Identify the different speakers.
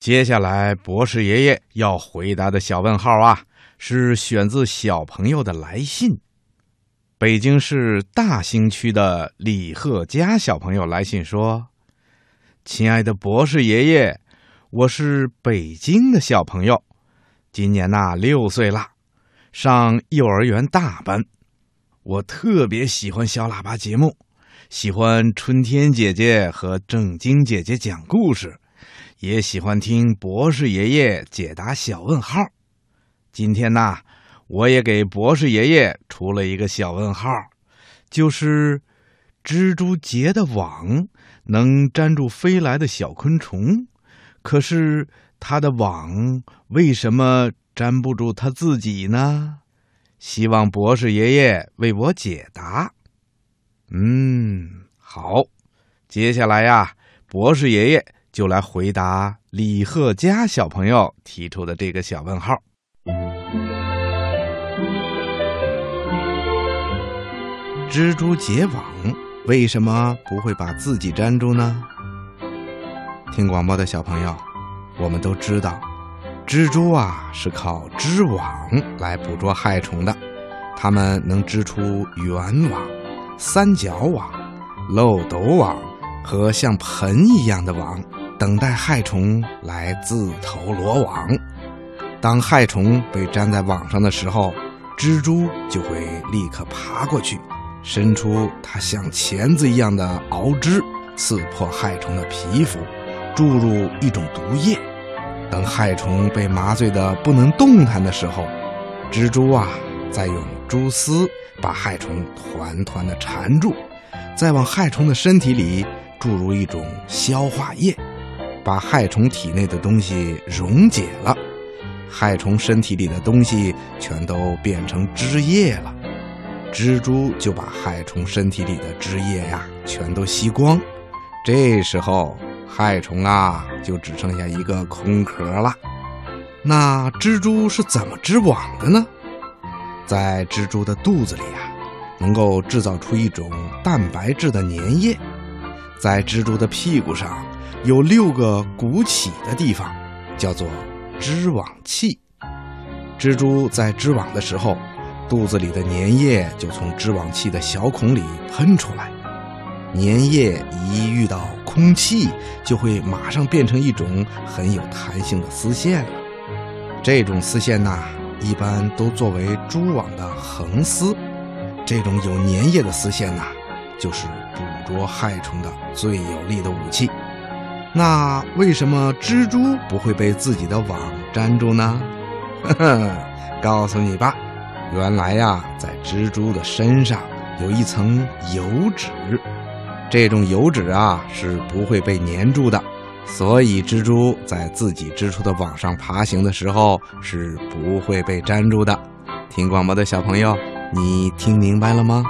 Speaker 1: 接下来，博士爷爷要回答的小问号啊，是选自小朋友的来信。北京市大兴区的李贺佳小朋友来信说：“亲爱的博士爷爷，我是北京的小朋友，今年呐六岁啦，上幼儿园大班。我特别喜欢小喇叭节目，喜欢春天姐姐和正晶姐姐讲故事。”也喜欢听博士爷爷解答小问号。今天呢，我也给博士爷爷出了一个小问号，就是蜘蛛结的网能粘住飞来的小昆虫，可是它的网为什么粘不住它自己呢？希望博士爷爷为我解答。嗯，好，接下来呀，博士爷爷。就来回答李贺佳小朋友提出的这个小问号：蜘蛛结网为什么不会把自己粘住呢？听广播的小朋友，我们都知道，蜘蛛啊是靠织网来捕捉害虫的，它们能织出圆网、三角网、漏斗网和像盆一样的网。等待害虫来自投罗网。当害虫被粘在网上的时候，蜘蛛就会立刻爬过去，伸出它像钳子一样的螯肢，刺破害虫的皮肤，注入一种毒液。等害虫被麻醉的不能动弹的时候，蜘蛛啊，再用蛛丝把害虫团团的缠住，再往害虫的身体里注入一种消化液。把害虫体内的东西溶解了，害虫身体里的东西全都变成汁液了，蜘蛛就把害虫身体里的汁液呀全都吸光，这时候害虫啊就只剩下一个空壳了。那蜘蛛是怎么织网的呢？在蜘蛛的肚子里啊，能够制造出一种蛋白质的粘液，在蜘蛛的屁股上。有六个鼓起的地方，叫做织网器。蜘蛛在织网的时候，肚子里的粘液就从织网器的小孔里喷出来。粘液一遇到空气，就会马上变成一种很有弹性的丝线了。这种丝线呐，一般都作为蛛网的横丝。这种有粘液的丝线呐，就是捕捉害虫的最有力的武器。那为什么蜘蛛不会被自己的网粘住呢？呵呵，告诉你吧，原来呀，在蜘蛛的身上有一层油脂，这种油脂啊是不会被粘住的，所以蜘蛛在自己织出的网上爬行的时候是不会被粘住的。听广播的小朋友，你听明白了吗？